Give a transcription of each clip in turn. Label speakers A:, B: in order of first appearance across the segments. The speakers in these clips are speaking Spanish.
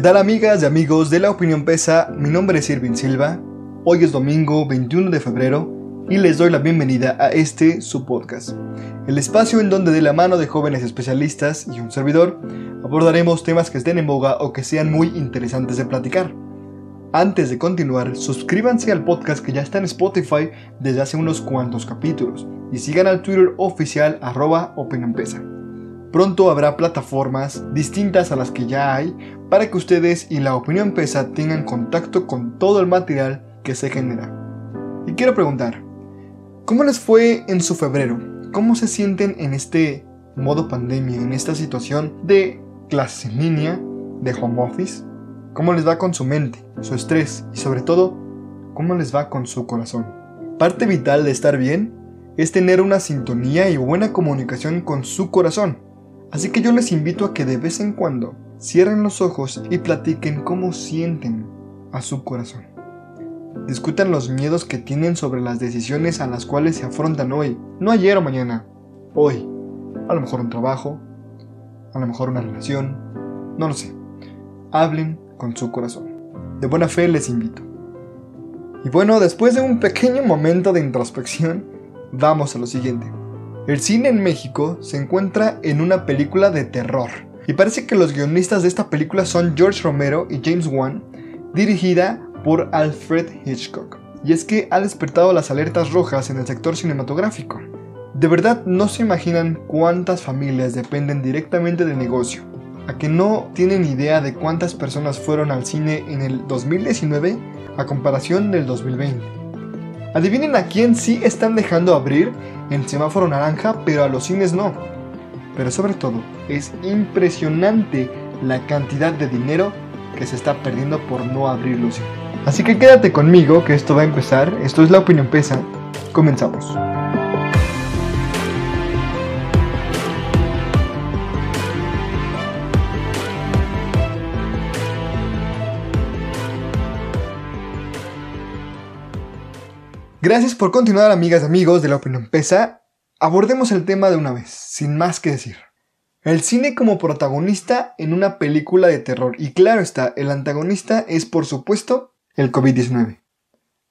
A: ¿Qué tal amigas y amigos de La Opinión Pesa? Mi nombre es Irvin Silva. Hoy es domingo 21 de febrero y les doy la bienvenida a este su podcast. El espacio en donde de la mano de jóvenes especialistas y un servidor abordaremos temas que estén en boga o que sean muy interesantes de platicar. Antes de continuar, suscríbanse al podcast que ya está en Spotify desde hace unos cuantos capítulos y sigan al Twitter oficial arroba opinionpesa. Pronto habrá plataformas distintas a las que ya hay para que ustedes y la opinión pesa tengan contacto con todo el material que se genera. Y quiero preguntar, ¿cómo les fue en su febrero? ¿Cómo se sienten en este modo pandemia, en esta situación de clases en línea, de home office? ¿Cómo les va con su mente, su estrés y sobre todo, cómo les va con su corazón? Parte vital de estar bien es tener una sintonía y buena comunicación con su corazón Así que yo les invito a que de vez en cuando cierren los ojos y platiquen cómo sienten a su corazón. Discutan los miedos que tienen sobre las decisiones a las cuales se afrontan hoy, no ayer o mañana, hoy. A lo mejor un trabajo, a lo mejor una relación, no lo sé. Hablen con su corazón. De buena fe les invito. Y bueno, después de un pequeño momento de introspección, vamos a lo siguiente. El cine en México se encuentra en una película de terror. Y parece que los guionistas de esta película son George Romero y James Wan, dirigida por Alfred Hitchcock. Y es que ha despertado las alertas rojas en el sector cinematográfico. De verdad no se imaginan cuántas familias dependen directamente del negocio. A que no tienen idea de cuántas personas fueron al cine en el 2019 a comparación del 2020. Adivinen a quién sí están dejando abrir en semáforo naranja, pero a los cines no. Pero sobre todo, es impresionante la cantidad de dinero que se está perdiendo por no abrir los cines. Así que quédate conmigo, que esto va a empezar. Esto es La Opinión Pesa. Comenzamos. Gracias por continuar, amigas y amigos de la opinión pesa. Abordemos el tema de una vez, sin más que decir. El cine como protagonista en una película de terror. Y claro está, el antagonista es por supuesto el COVID-19.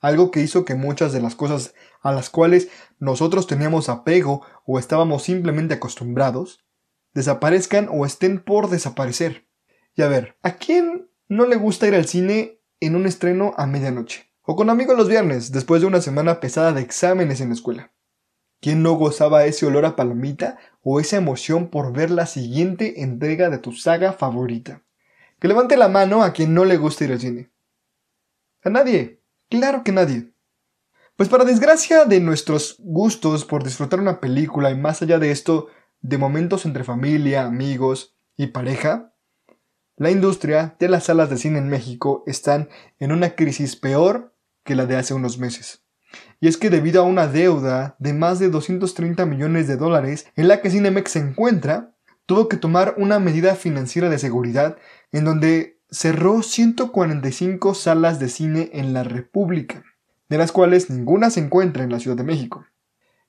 A: Algo que hizo que muchas de las cosas a las cuales nosotros teníamos apego o estábamos simplemente acostumbrados, desaparezcan o estén por desaparecer. Y a ver, ¿a quién no le gusta ir al cine en un estreno a medianoche? O con amigos los viernes, después de una semana pesada de exámenes en la escuela. ¿Quién no gozaba ese olor a palomita o esa emoción por ver la siguiente entrega de tu saga favorita? Que levante la mano a quien no le gusta ir al cine. A nadie. Claro que nadie. Pues para desgracia de nuestros gustos por disfrutar una película y más allá de esto, de momentos entre familia, amigos y pareja, la industria de las salas de cine en México están en una crisis peor que la de hace unos meses. Y es que debido a una deuda de más de 230 millones de dólares en la que Cinemex se encuentra, tuvo que tomar una medida financiera de seguridad en donde cerró 145 salas de cine en la República, de las cuales ninguna se encuentra en la Ciudad de México.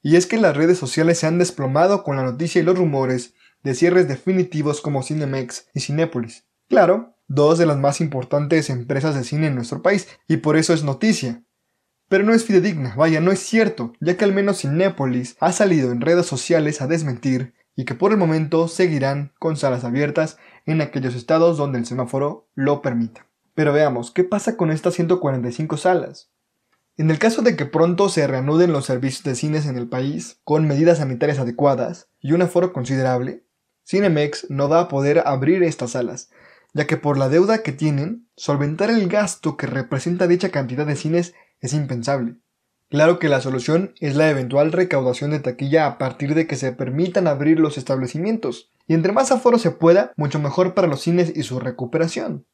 A: Y es que las redes sociales se han desplomado con la noticia y los rumores de cierres definitivos como Cinemex y Cinépolis. Claro, dos de las más importantes empresas de cine en nuestro país, y por eso es noticia. Pero no es fidedigna, vaya, no es cierto, ya que al menos Cinépolis ha salido en redes sociales a desmentir y que por el momento seguirán con salas abiertas en aquellos estados donde el semáforo lo permita. Pero veamos, ¿qué pasa con estas 145 salas? En el caso de que pronto se reanuden los servicios de cines en el país, con medidas sanitarias adecuadas y un aforo considerable, Cinemex no va a poder abrir estas salas, ya que por la deuda que tienen, solventar el gasto que representa dicha cantidad de cines es impensable. Claro que la solución es la eventual recaudación de taquilla a partir de que se permitan abrir los establecimientos, y entre más aforo se pueda, mucho mejor para los cines y su recuperación.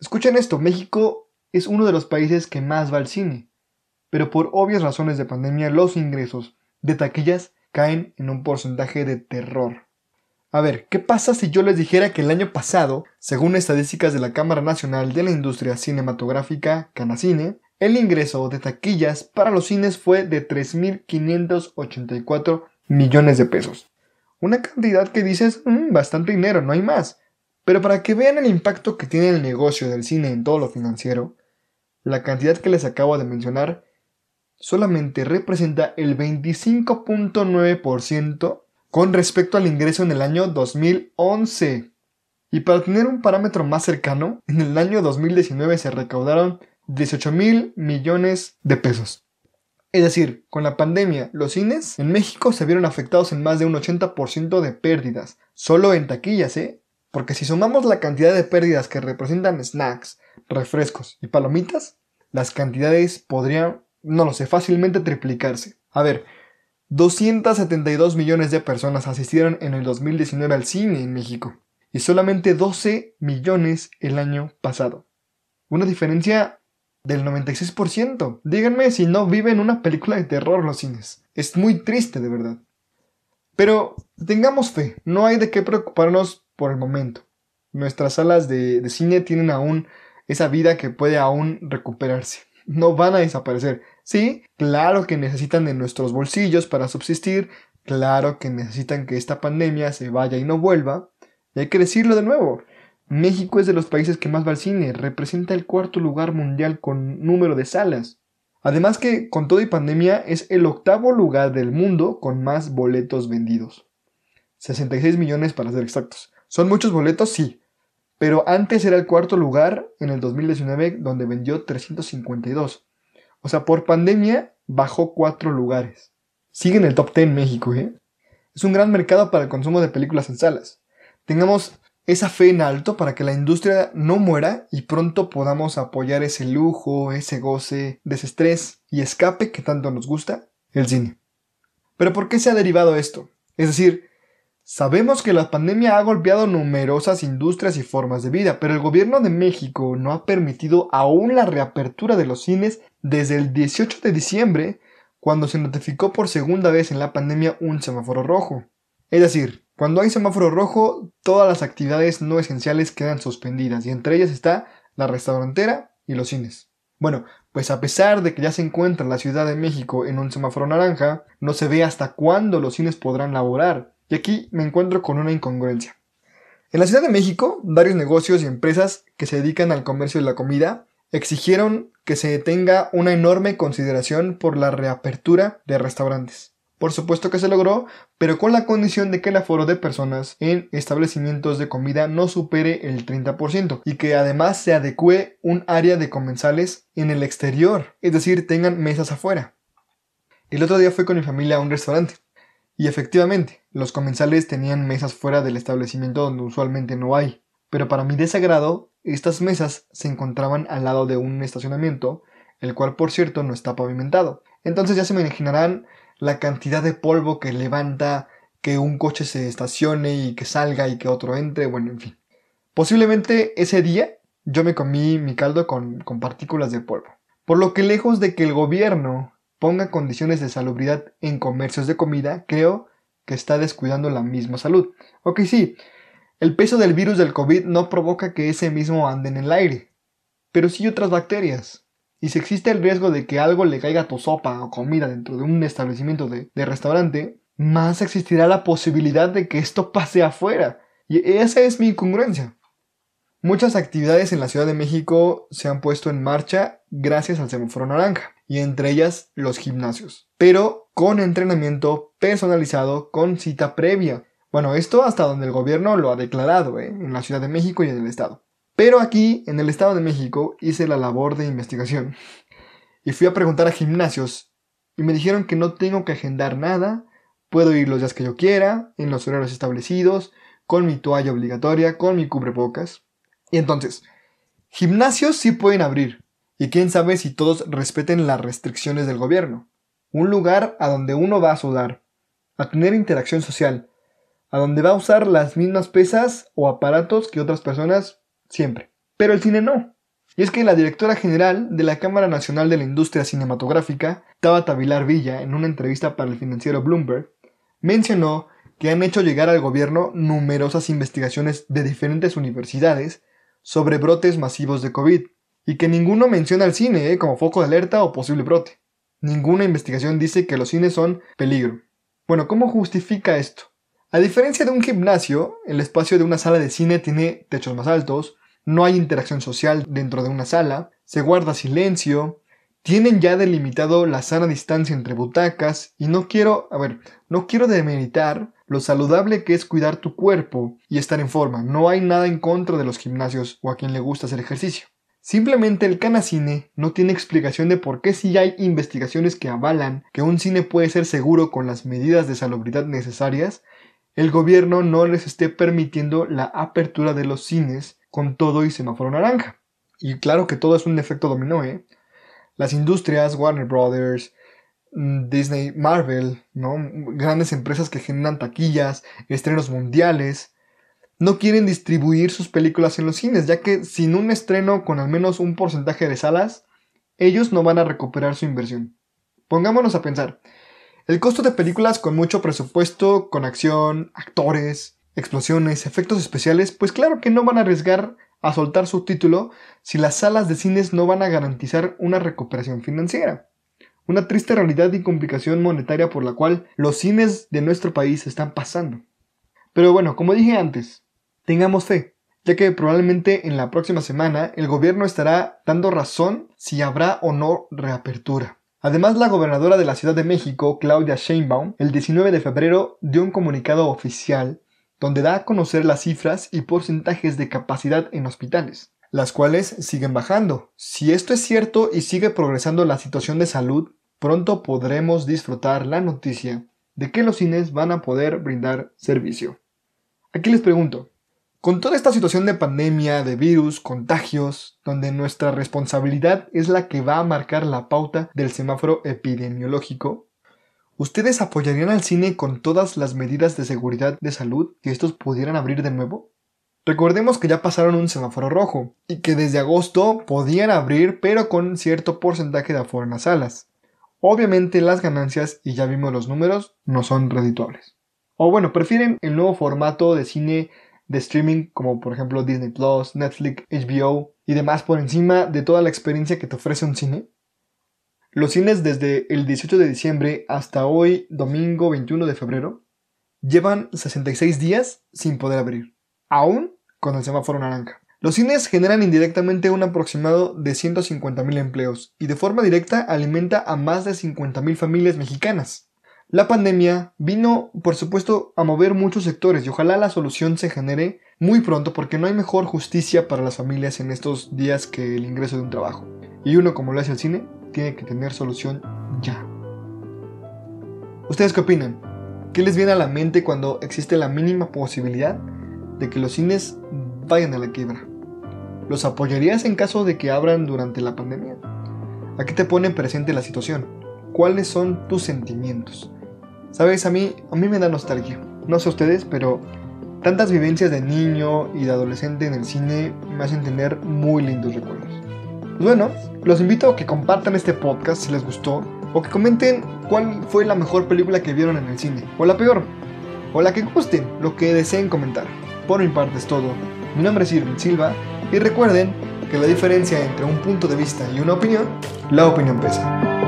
A: Escuchen esto, México es uno de los países que más va al cine, pero por obvias razones de pandemia los ingresos de taquillas caen en un porcentaje de terror. A ver, ¿qué pasa si yo les dijera que el año pasado, según estadísticas de la Cámara Nacional de la Industria Cinematográfica, Canacine, el ingreso de taquillas para los cines fue de 3.584 millones de pesos? Una cantidad que dices, mm, bastante dinero, no hay más. Pero para que vean el impacto que tiene el negocio del cine en todo lo financiero, la cantidad que les acabo de mencionar solamente representa el 25.9% con respecto al ingreso en el año 2011. Y para tener un parámetro más cercano, en el año 2019 se recaudaron 18 mil millones de pesos. Es decir, con la pandemia, los cines en México se vieron afectados en más de un 80% de pérdidas, solo en taquillas, ¿eh? Porque si sumamos la cantidad de pérdidas que representan snacks, refrescos y palomitas, las cantidades podrían, no lo sé, fácilmente triplicarse. A ver, 272 millones de personas asistieron en el 2019 al cine en México y solamente 12 millones el año pasado. Una diferencia del 96%. Díganme si no viven una película de terror los cines. Es muy triste, de verdad. Pero tengamos fe, no hay de qué preocuparnos por el momento. Nuestras salas de, de cine tienen aún esa vida que puede aún recuperarse. No van a desaparecer. Sí, claro que necesitan de nuestros bolsillos para subsistir, claro que necesitan que esta pandemia se vaya y no vuelva. Y hay que decirlo de nuevo, México es de los países que más va al cine, representa el cuarto lugar mundial con número de salas. Además que, con todo y pandemia, es el octavo lugar del mundo con más boletos vendidos. 66 millones para ser exactos. ¿Son muchos boletos? Sí. Pero antes era el cuarto lugar en el 2019 donde vendió 352. O sea, por pandemia bajó cuatro lugares. Sigue en el top 10 México, ¿eh? Es un gran mercado para el consumo de películas en salas. Tengamos esa fe en alto para que la industria no muera y pronto podamos apoyar ese lujo, ese goce, desestrés y escape que tanto nos gusta, el cine. Pero ¿por qué se ha derivado esto? Es decir, sabemos que la pandemia ha golpeado numerosas industrias y formas de vida, pero el gobierno de México no ha permitido aún la reapertura de los cines desde el 18 de diciembre, cuando se notificó por segunda vez en la pandemia un semáforo rojo. Es decir, cuando hay semáforo rojo, todas las actividades no esenciales quedan suspendidas y entre ellas está la restaurantera y los cines. Bueno, pues a pesar de que ya se encuentra la Ciudad de México en un semáforo naranja, no se ve hasta cuándo los cines podrán laborar. Y aquí me encuentro con una incongruencia. En la Ciudad de México, varios negocios y empresas que se dedican al comercio de la comida exigieron que se tenga una enorme consideración por la reapertura de restaurantes. Por supuesto que se logró, pero con la condición de que el aforo de personas en establecimientos de comida no supere el 30% y que además se adecue un área de comensales en el exterior, es decir, tengan mesas afuera. El otro día fui con mi familia a un restaurante y efectivamente, los comensales tenían mesas fuera del establecimiento donde usualmente no hay, pero para mi desagrado, estas mesas se encontraban al lado de un estacionamiento, el cual por cierto no está pavimentado. Entonces ya se me imaginarán la cantidad de polvo que levanta que un coche se estacione y que salga y que otro entre, bueno, en fin. Posiblemente ese día yo me comí mi caldo con, con partículas de polvo. Por lo que lejos de que el gobierno ponga condiciones de salubridad en comercios de comida, creo que está descuidando la misma salud. Ok, sí, el peso del virus del COVID no provoca que ese mismo ande en el aire, pero sí otras bacterias. Y si existe el riesgo de que algo le caiga a tu sopa o comida dentro de un establecimiento de, restaurante, más existirá la posibilidad de que esto pase afuera. Y esa es mi incongruencia. Muchas actividades en la Ciudad de México se han puesto en marcha gracias al semáforo naranja, y entre ellas los gimnasios, pero con entrenamiento personalizado con cita previa. Bueno, esto hasta donde el gobierno lo ha declarado, ¿eh? en la Ciudad de México y en el Estado. Pero aquí, en el Estado de México, hice la labor de investigación y fui a preguntar a gimnasios y me dijeron que no tengo que agendar nada, puedo ir los días que yo quiera, en los horarios establecidos, con mi toalla obligatoria, con mi cubrebocas. Y entonces, gimnasios sí pueden abrir, y quién sabe si todos respeten las restricciones del gobierno. Un lugar a donde uno va a sudar, a tener interacción social, a donde va a usar las mismas pesas o aparatos que otras personas siempre. Pero el cine no. Y es que la directora general de la Cámara Nacional de la Industria Cinematográfica, Tabata Vilar Villa, en una entrevista para el financiero Bloomberg, mencionó que han hecho llegar al gobierno numerosas investigaciones de diferentes universidades sobre brotes masivos de COVID, y que ninguno menciona al cine eh, como foco de alerta o posible brote. Ninguna investigación dice que los cines son peligro. Bueno, ¿cómo justifica esto? A diferencia de un gimnasio, el espacio de una sala de cine tiene techos más altos, no hay interacción social dentro de una sala, se guarda silencio, tienen ya delimitado la sana distancia entre butacas y no quiero, a ver, no quiero demeritar lo saludable que es cuidar tu cuerpo y estar en forma. No hay nada en contra de los gimnasios o a quien le gusta hacer ejercicio. Simplemente el Canacine no tiene explicación de por qué si hay investigaciones que avalan que un cine puede ser seguro con las medidas de salubridad necesarias, el gobierno no les esté permitiendo la apertura de los cines con todo y semáforo naranja. Y claro que todo es un efecto dominó, ¿eh? Las industrias, Warner Brothers, mm, Disney, Marvel, ¿no? Grandes empresas que generan taquillas, estrenos mundiales, no quieren distribuir sus películas en los cines, ya que sin un estreno con al menos un porcentaje de salas, ellos no van a recuperar su inversión. Pongámonos a pensar, el costo de películas con mucho presupuesto, con acción, actores, explosiones, efectos especiales, pues claro que no van a arriesgar a soltar su título si las salas de cines no van a garantizar una recuperación financiera. Una triste realidad y complicación monetaria por la cual los cines de nuestro país están pasando. Pero bueno, como dije antes, Tengamos fe, ya que probablemente en la próxima semana el gobierno estará dando razón si habrá o no reapertura. Además, la gobernadora de la Ciudad de México, Claudia Sheinbaum, el 19 de febrero dio un comunicado oficial donde da a conocer las cifras y porcentajes de capacidad en hospitales, las cuales siguen bajando. Si esto es cierto y sigue progresando la situación de salud, pronto podremos disfrutar la noticia de que los cines van a poder brindar servicio. Aquí les pregunto, con toda esta situación de pandemia, de virus, contagios, donde nuestra responsabilidad es la que va a marcar la pauta del semáforo epidemiológico, ¿ustedes apoyarían al cine con todas las medidas de seguridad de salud que estos pudieran abrir de nuevo? Recordemos que ya pasaron un semáforo rojo y que desde agosto podían abrir pero con cierto porcentaje de aforo en las salas. Obviamente las ganancias, y ya vimos los números, no son redituables. O bueno, prefieren el nuevo formato de cine de streaming como por ejemplo Disney Plus, Netflix, HBO y demás por encima de toda la experiencia que te ofrece un cine? Los cines desde el 18 de diciembre hasta hoy, domingo 21 de febrero, llevan 66 días sin poder abrir, aún con el semáforo naranja. Los cines generan indirectamente un aproximado de 150.000 empleos y de forma directa alimenta a más de 50.000 familias mexicanas. La pandemia vino, por supuesto, a mover muchos sectores y ojalá la solución se genere muy pronto porque no hay mejor justicia para las familias en estos días que el ingreso de un trabajo. Y uno, como lo hace el cine, tiene que tener solución ya. ¿Ustedes qué opinan? ¿Qué les viene a la mente cuando existe la mínima posibilidad de que los cines vayan a la quiebra? ¿Los apoyarías en caso de que abran durante la pandemia? Aquí te pone presente la situación. ¿Cuáles son tus sentimientos? Sabes, a mí, a mí me da nostalgia. No sé ustedes, pero tantas vivencias de niño y de adolescente en el cine me hacen tener muy lindos recuerdos. Pues bueno, los invito a que compartan este podcast si les gustó o que comenten cuál fue la mejor película que vieron en el cine o la peor o la que gusten, lo que deseen comentar. Por mi parte es todo. Mi nombre es Irving Silva y recuerden que la diferencia entre un punto de vista y una opinión, la opinión pesa.